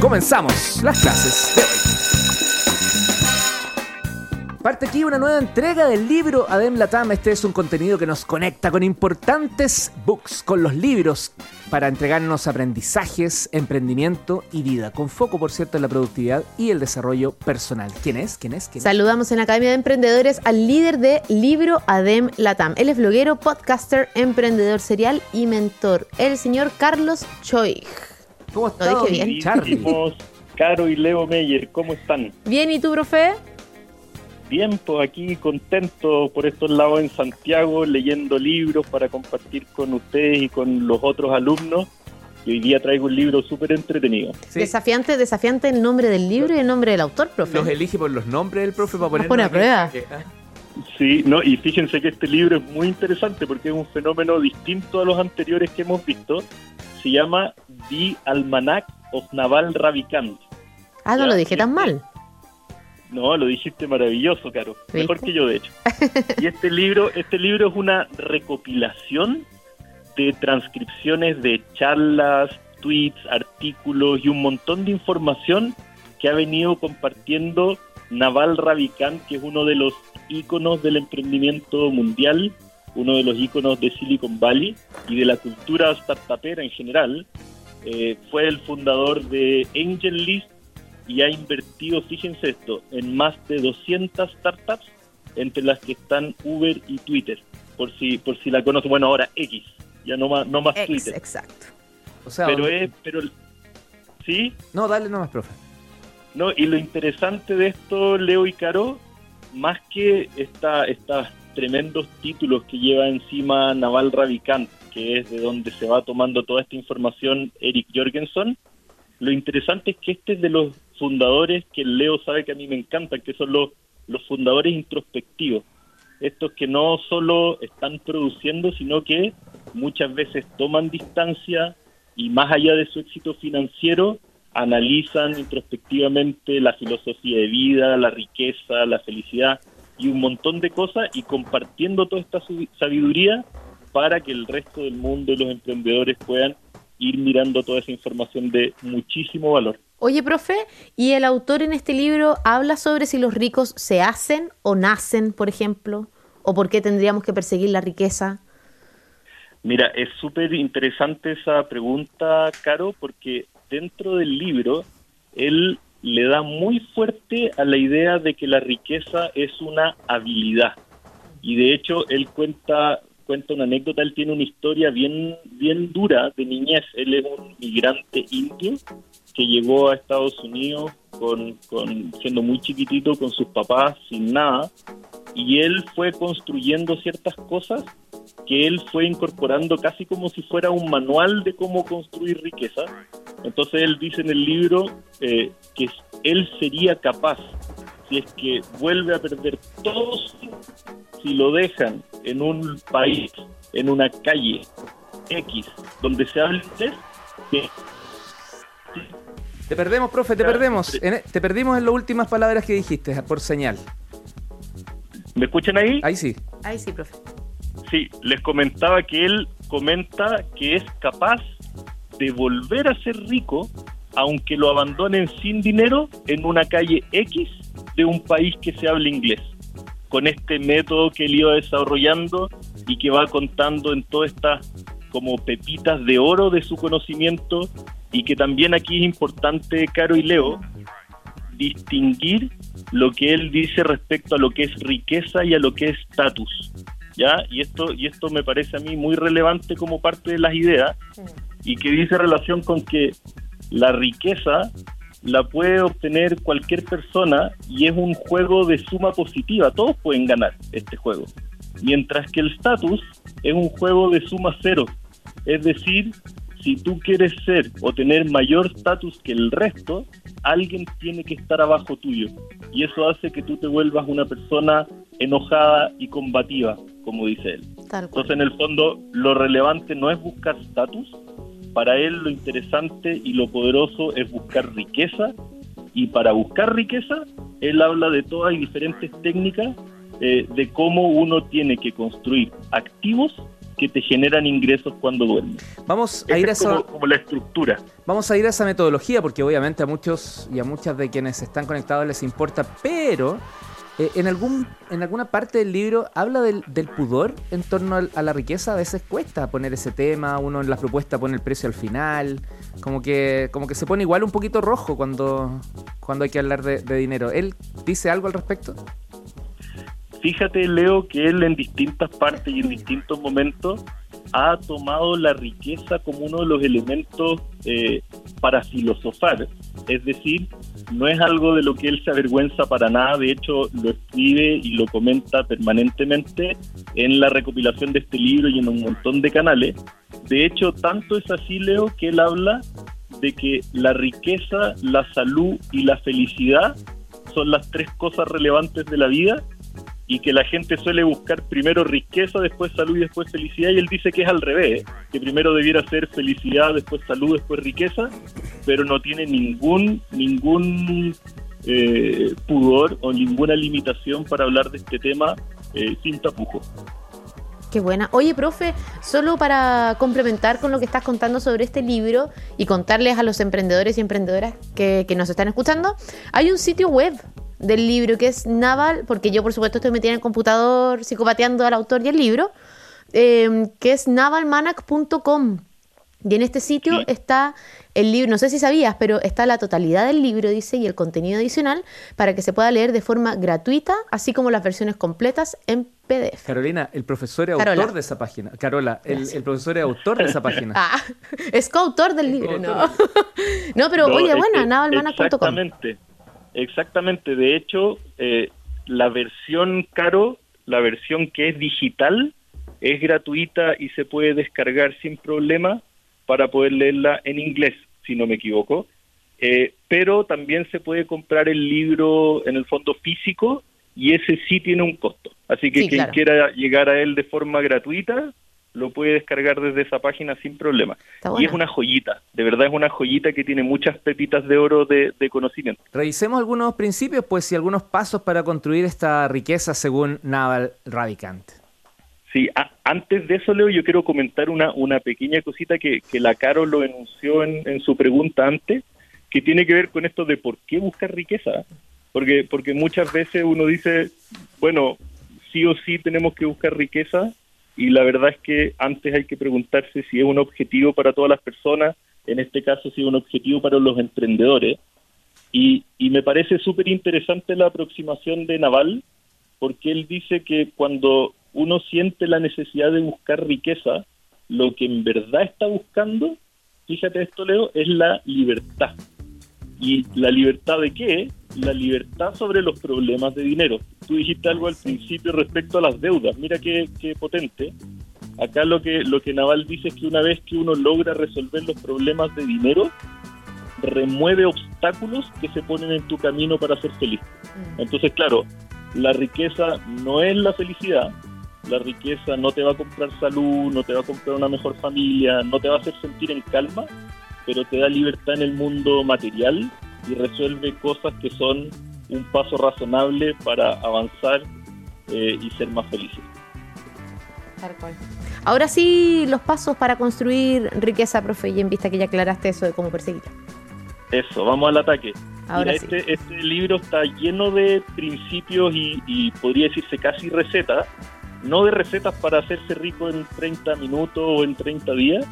Comenzamos las clases de hoy. Parte aquí una nueva entrega del libro Adem Latam. Este es un contenido que nos conecta con importantes books, con los libros, para entregarnos aprendizajes, emprendimiento y vida, con foco, por cierto, en la productividad y el desarrollo personal. ¿Quién es? ¿Quién es? ¿Quién es? Saludamos en la Academia de Emprendedores al líder de Libro Adem Latam. Él es bloguero, podcaster, emprendedor serial y mentor, el señor Carlos Choig. ¿Cómo Lo estás? dije bien. Charlie. Caro y Leo Meyer, ¿cómo están? Bien, ¿y tú, profe? Bien, pues aquí contento por estos lados en Santiago, leyendo libros para compartir con ustedes y con los otros alumnos. Y hoy día traigo un libro súper entretenido. Sí. Desafiante, desafiante el nombre del libro y el nombre del autor, profe. Los elige por los nombres del profe para poner. pone a prueba. Sí, no, y fíjense que este libro es muy interesante porque es un fenómeno distinto a los anteriores que hemos visto. Se llama The Almanac of Naval Ravikant. Ah, no Ya, lo dije tan mal. No, lo dijiste maravilloso, Caro. ¿Viste? Mejor que yo, de hecho. Y este libro, este libro es una recopilación de transcripciones de charlas, tweets, artículos y un montón de información que ha venido compartiendo Naval Ravikant, que es uno de los íconos del emprendimiento mundial, uno de los íconos de Silicon Valley y de la cultura startupera en general. Eh, fue el fundador de AngelList y ha invertido, fíjense esto, en más de 200 startups, entre las que están Uber y Twitter, por si por si la conocen. Bueno, ahora X, ya no más, no más Ex, Twitter. exacto. O sea, Pero es, pero sí, no, dale nomás, profe. no, y lo interesante de esto, Leo y Caro, más que esta, tremendos títulos que lleva encima Naval Ravikant, que es de donde se va tomando toda esta información Eric Jorgensen, lo interesante es que este es de los fundadores que Leo sabe que a mí me encantan, que son los, los fundadores introspectivos. Estos que no solo están produciendo, sino que muchas veces toman distancia y más allá de su éxito financiero, analizan introspectivamente la filosofía de vida, la riqueza, la felicidad y un montón de cosas y compartiendo toda esta sabiduría para que el resto del mundo y los emprendedores puedan ir mirando toda esa información de muchísimo valor. Oye, profe, ¿y el autor en este libro habla sobre si los ricos se hacen o nacen, por ejemplo? ¿O por qué tendríamos que perseguir la riqueza? Mira, es súper interesante esa pregunta, Caro, porque dentro del libro él le da muy fuerte a la idea de que la riqueza es una habilidad. Y de hecho él cuenta cuenta una anécdota, él tiene una historia bien bien dura de niñez. Él es un migrante indio que llegó a Estados Unidos con, con siendo muy chiquitito con sus papás sin nada y él fue construyendo ciertas cosas que él fue incorporando casi como si fuera un manual de cómo construir riqueza. Entonces él dice en el libro eh, que él sería capaz, si es que vuelve a perder todos, si lo dejan en un país, en una calle X, donde se habla inglés, que Te perdemos, profe, te perdemos. En- te perdimos en las últimas palabras que dijiste, por señal. ¿Me escuchan ahí? Ahí sí. Ay, sí, profe. Sí, les comentaba que él comenta que es capaz de volver a ser rico aunque lo abandonen sin dinero en una calle X de un país que se habla inglés. Con este método que él iba desarrollando y que va contando en todas estas como pepitas de oro de su conocimiento y que también aquí es importante, Caro y Leo, distinguir lo que él dice respecto a lo que es riqueza y a lo que es estatus. ¿Ya? Y esto, y esto me parece a mí muy relevante como parte de las ideas y que dice relación con que la riqueza la puede obtener cualquier persona y es un juego de suma positiva. Todos pueden ganar este juego. Mientras que el estatus es un juego de suma cero. Es decir, si tú quieres ser o tener mayor estatus que el resto, alguien tiene que estar abajo tuyo. Y eso hace que tú te vuelvas una persona enojada y combativa, como dice él. Entonces, en el fondo, lo relevante no es buscar estatus, para él lo interesante y lo poderoso es buscar riqueza, y para buscar riqueza, él habla de todas y diferentes técnicas eh, de cómo uno tiene que construir activos que te generan ingresos cuando duermes. Vamos a ir a esa... Como, como, la estructura. Vamos a ir a esa metodología porque obviamente a muchos y a muchas de quienes están conectados les importa, pero eh, en, algún, en alguna parte del libro habla del, pudor en torno a la riqueza. A veces cuesta poner ese tema, uno en la propuesta pone el precio al final, como que, como que se pone igual un poquito rojo cuando, cuando hay que hablar de, de dinero. ¿Él dice algo al respecto? Fíjate, Leo, que él en distintas partes y en distintos momentos ha tomado la riqueza como uno de los elementos eh, para filosofar. Es decir, no es algo de lo que él se avergüenza para nada, de hecho lo escribe y lo comenta permanentemente en la recopilación de este libro y en un montón de canales. De hecho, tanto es así, Leo, que él habla de que la riqueza, la salud y la felicidad son las tres cosas relevantes de la vida y que la gente suele buscar primero riqueza, después salud y después felicidad, y él dice que es al revés, que primero debiera ser felicidad, después salud, después riqueza, pero no tiene ningún, ningún eh, pudor o ninguna limitación para hablar de este tema eh, sin tapujo. Qué buena. Oye, profe, solo para complementar con lo que estás contando sobre este libro y contarles a los emprendedores y emprendedoras que, que nos están escuchando, hay un sitio web del libro, que es Naval, porque yo por supuesto estoy metida en el computador psicopateando al autor y el libro, em, que es navalmanac.com. Y en este sitio está el libro, no sé si sabías, pero está la totalidad del libro, dice, y el contenido adicional para que se pueda leer de forma gratuita, así como las versiones completas en PDF. Carolina, el profesor es autor de esa página. Carola, el, profesor es autor de esa página. Ah, es coautor del libro, ¿no? no, pero oye, bueno, navalmanac.com. Exactamente. Exactamente, de hecho, eh, la versión caro, la versión que es digital, es gratuita y se puede descargar sin problema para poder leerla en inglés, si no me equivoco. Eh, pero también se puede comprar el libro en el fondo físico y ese sí tiene un costo. Así que quien quiera llegar a él de forma gratuita lo puede descargar desde esa página sin problema. Y es una joyita, de verdad es una joyita que tiene muchas pepitas de oro de, conocimiento. Revisemos algunos principios, pues, y algunos pasos para construir esta riqueza según Naval Ravikant. Sí, antes de eso, Leo, yo quiero comentar una, una pequeña cosita que, que la Caro lo enunció en, en su pregunta antes, que tiene que ver con esto de por qué buscar riqueza. Porque, porque muchas veces uno dice, bueno, sí o sí tenemos que buscar riqueza, y la verdad es que antes hay que preguntarse si es un objetivo para todas las personas, en este caso si es un objetivo para los emprendedores. Y, y me parece súper interesante la aproximación de Naval, porque él dice que cuando uno siente la necesidad de buscar riqueza, lo que en verdad está buscando, fíjate esto Leo, es la libertad. ¿Y la libertad de qué? La libertad sobre los problemas de dinero. Tú dijiste algo al principio respecto a las deudas. Mira qué, qué potente. Acá lo que, lo que Naval dice es que una vez que uno logra resolver los problemas de dinero, remueve obstáculos que se ponen en tu camino para ser feliz. Mm. Entonces, claro, la riqueza no es la felicidad, la riqueza no te va a comprar salud, no te va a comprar una mejor familia, no te va a hacer sentir en calma, pero te da libertad en el mundo material y resuelve cosas que son un paso razonable para avanzar eh, y ser más felices. Ahora sí, los pasos para construir riqueza, profe, y en vista que ya aclaraste eso de cómo perseguirla. Eso, vamos al ataque. Ahora este, este libro está lleno de principios y, y podría decirse casi recetas, no de recetas para hacerse rico en 30 minutos o en 30 días,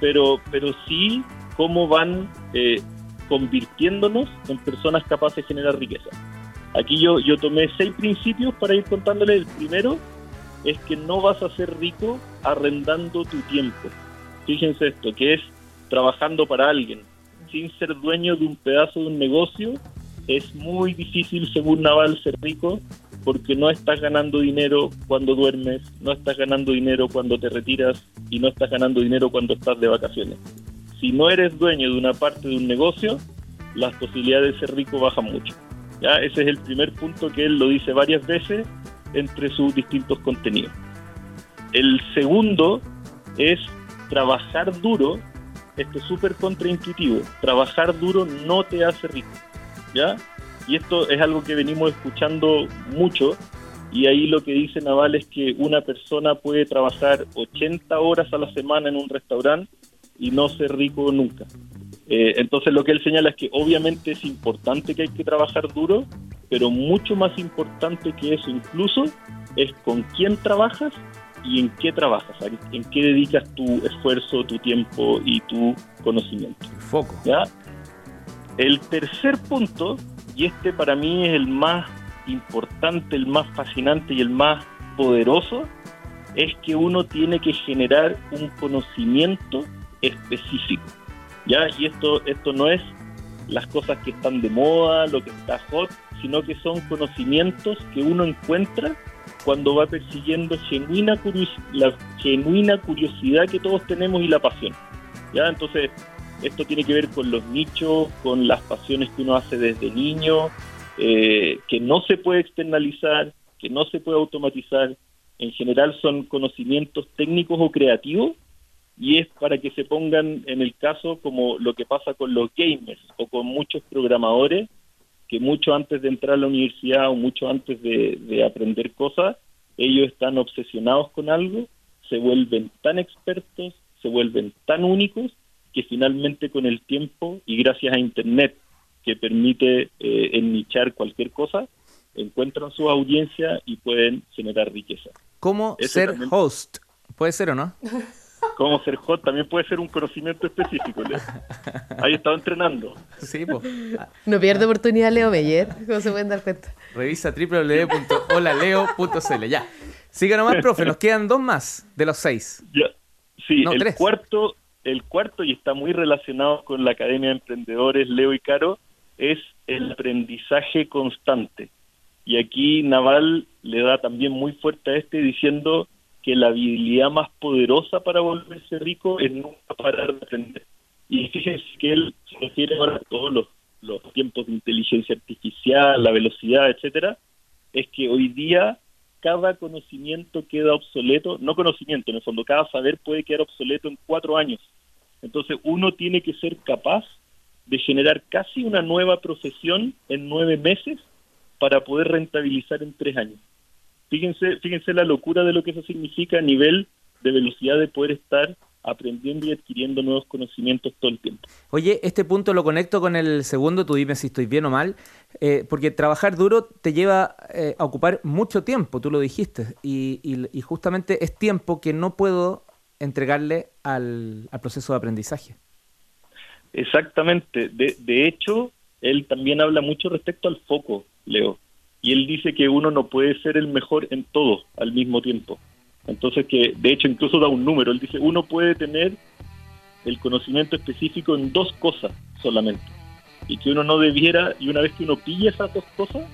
pero, pero sí cómo van eh, convirtiéndonos en personas capaces de generar riqueza. Aquí yo, yo tomé seis principios para ir contándoles. El primero es que no vas a ser rico arrendando tu tiempo. Fíjense esto, que es trabajando para alguien. Sin ser dueño de un pedazo de un negocio, es muy difícil, según Naval, ser rico porque no estás ganando dinero cuando duermes, no estás ganando dinero cuando te retiras y no estás ganando dinero cuando estás de vacaciones si no eres dueño de una parte de un negocio, las posibilidades de ser rico bajan mucho. ¿ya? Ese es el primer punto que él lo dice varias veces entre sus distintos contenidos. El segundo es trabajar duro, esto es súper contraintuitivo, trabajar duro no te hace rico, ¿ya? Y esto es algo que venimos escuchando mucho, y ahí lo que dice Naval es que una persona puede trabajar 80 horas a la semana en un restaurante y no ser rico nunca. Eh, entonces lo que él señala es que obviamente es importante que hay que trabajar duro, pero mucho más importante que eso incluso es con quién trabajas y en qué trabajas, en qué dedicas tu esfuerzo, tu tiempo y tu conocimiento. Foco. ¿ya? El tercer punto, y este para mí es el más importante, el más fascinante y el más poderoso, es que uno tiene que generar un conocimiento específico. ¿ya? Y esto, esto no es las cosas que están de moda, lo que está hot, sino que son conocimientos que uno encuentra cuando va persiguiendo genuina la genuina curiosidad que todos tenemos y la pasión. ¿ya? Entonces, esto tiene que ver con los nichos, con las pasiones que uno hace desde niño, eh, que no se puede externalizar, que no se puede automatizar. En general son conocimientos técnicos o creativos y es para que se pongan en el caso como lo que pasa con los gamers o con muchos programadores que mucho antes de entrar a la universidad o mucho antes de, aprender cosas, ellos están obsesionados con algo, se vuelven tan expertos, se vuelven tan únicos, que finalmente con el tiempo y gracias a Internet, que permite eh, ennichar cualquier cosa, encuentran su audiencia y pueden generar riqueza. ¿Cómo ser host? ¿Puede ser o no? cómo ser hot también puede ser un conocimiento específico. Leo. Ahí estado entrenando. Sí, pues. No pierde oportunidad Leo Meyer, como se pueden dar cuenta. Revisa www.holaleo.cl. Ya. Siga nomás, profe, nos quedan dos más de los seis. Ya. Sí, el cuarto, el cuarto, y está muy relacionado con la Academia de Emprendedores, Leo y Caro, es el aprendizaje constante. Y aquí Naval le da también muy fuerte a este diciendo que la habilidad más poderosa para volverse rico es nunca parar de aprender. Y fíjense que él se refiere ahora a todos los, los tiempos de inteligencia artificial, la velocidad, etcétera, es que hoy día cada conocimiento queda obsoleto, no conocimiento, en el fondo, cada saber puede quedar obsoleto en cuatro años. Entonces uno tiene que ser capaz de generar casi una nueva profesión en nueve meses para poder rentabilizar en tres años. Fíjense, fíjense la locura de lo que eso significa a nivel de velocidad de poder estar aprendiendo y adquiriendo nuevos conocimientos todo el tiempo. Oye, este punto lo conecto con el segundo, tú dime si estoy bien o mal, eh, porque trabajar duro te lleva eh, a ocupar mucho tiempo, tú lo dijiste, y, justamente es tiempo que no puedo entregarle al, proceso de aprendizaje. Exactamente, de, de hecho, él también habla mucho respecto al foco, Leo y él dice que uno no puede ser el mejor en todo al mismo tiempo. Entonces que, de hecho, incluso da un número. Él dice, uno puede tener el conocimiento específico en dos cosas solamente. Y que uno no debiera, y una vez que uno pilla esas dos cosas,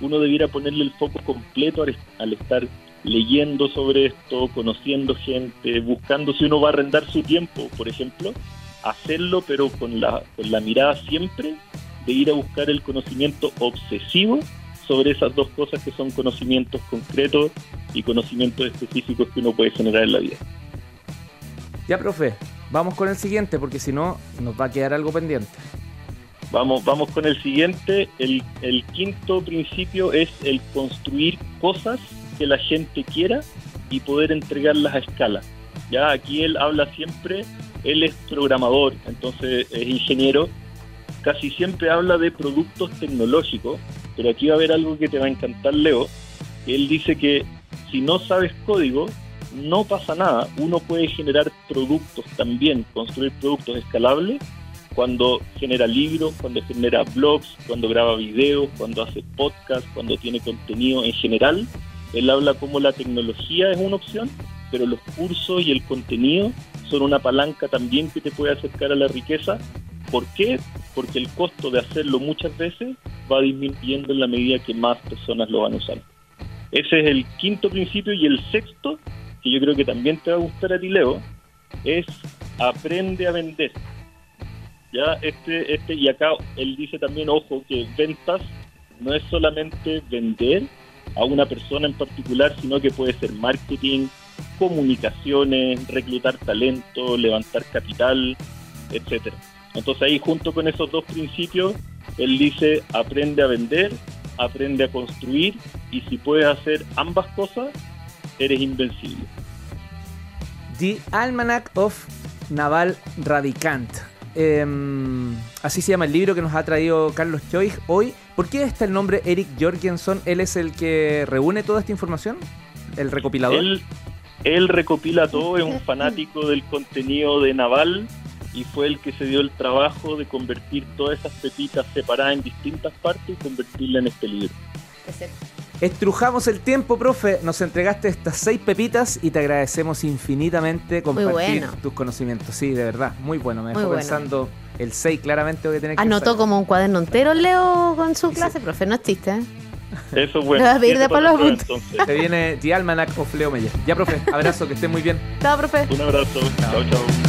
uno debiera ponerle el foco completo al, estar leyendo sobre esto, conociendo gente, buscando si uno va a arrendar su tiempo, por ejemplo, hacerlo pero con la, con la mirada siempre de ir a buscar el conocimiento obsesivo sobre esas dos cosas que son conocimientos concretos y conocimientos específicos que uno puede generar en la vida. Ya, profe, vamos con el siguiente porque si no nos va a quedar algo pendiente. Vamos, vamos con el siguiente. El, el quinto principio es el construir cosas que la gente quiera y poder entregarlas a escala. Ya aquí él habla siempre, él es programador, entonces es ingeniero, casi siempre habla de productos tecnológicos pero aquí va a haber algo que te va a encantar, Leo. Él dice que si no sabes código, no pasa nada. Uno puede generar productos también, construir productos escalables cuando genera libros, cuando genera blogs, cuando graba videos, cuando hace podcast, cuando tiene contenido en general. Él habla como la tecnología es una opción, pero los cursos y el contenido son una palanca también que te puede acercar a la riqueza. ¿Por qué? Porque el costo de hacerlo muchas veces va disminuyendo en la medida que más personas lo van usar. Ese es el quinto principio y el sexto, que yo creo que también te va a gustar a ti, Leo, es aprende a vender. Ya, este, este, y acá él dice también, ojo, que ventas no es solamente vender a una persona en particular, sino que puede ser marketing, comunicaciones, reclutar talento, levantar capital, etcétera. Entonces ahí junto con esos dos principios, él dice aprende a vender aprende a construir y si puedes hacer ambas cosas, eres invencible. The Almanac of Naval Radicant. Em, así se llama el libro que nos ha traído Carlos Choig hoy. ¿Por qué está el nombre Eric Jorgensen? ¿Él es el que reúne toda esta información? ¿El recopilador? Él, él recopila todo, es un fanático del contenido de Naval y fue el que se dio el trabajo de convertir todas esas pepitas separadas en distintas partes y convertirla en este libro. Estrujamos el tiempo, profe. Nos entregaste estas seis pepitas y te agradecemos infinitamente compartir bueno. tus conocimientos. Sí, de verdad, muy bueno. Me Muy dejó bueno. pensando el 6 claramente voy a tener que Anotó usar. como un cuaderno entero Leo con su clase, profe, no es chiste. ¿eh? Eso es bueno. Le vas a pedir apuntes. entonces. Te viene The Almanac of Leo Meyer. Ya, profe, abrazo, que esté muy bien. Chao, profe. Un abrazo. Chao, chao.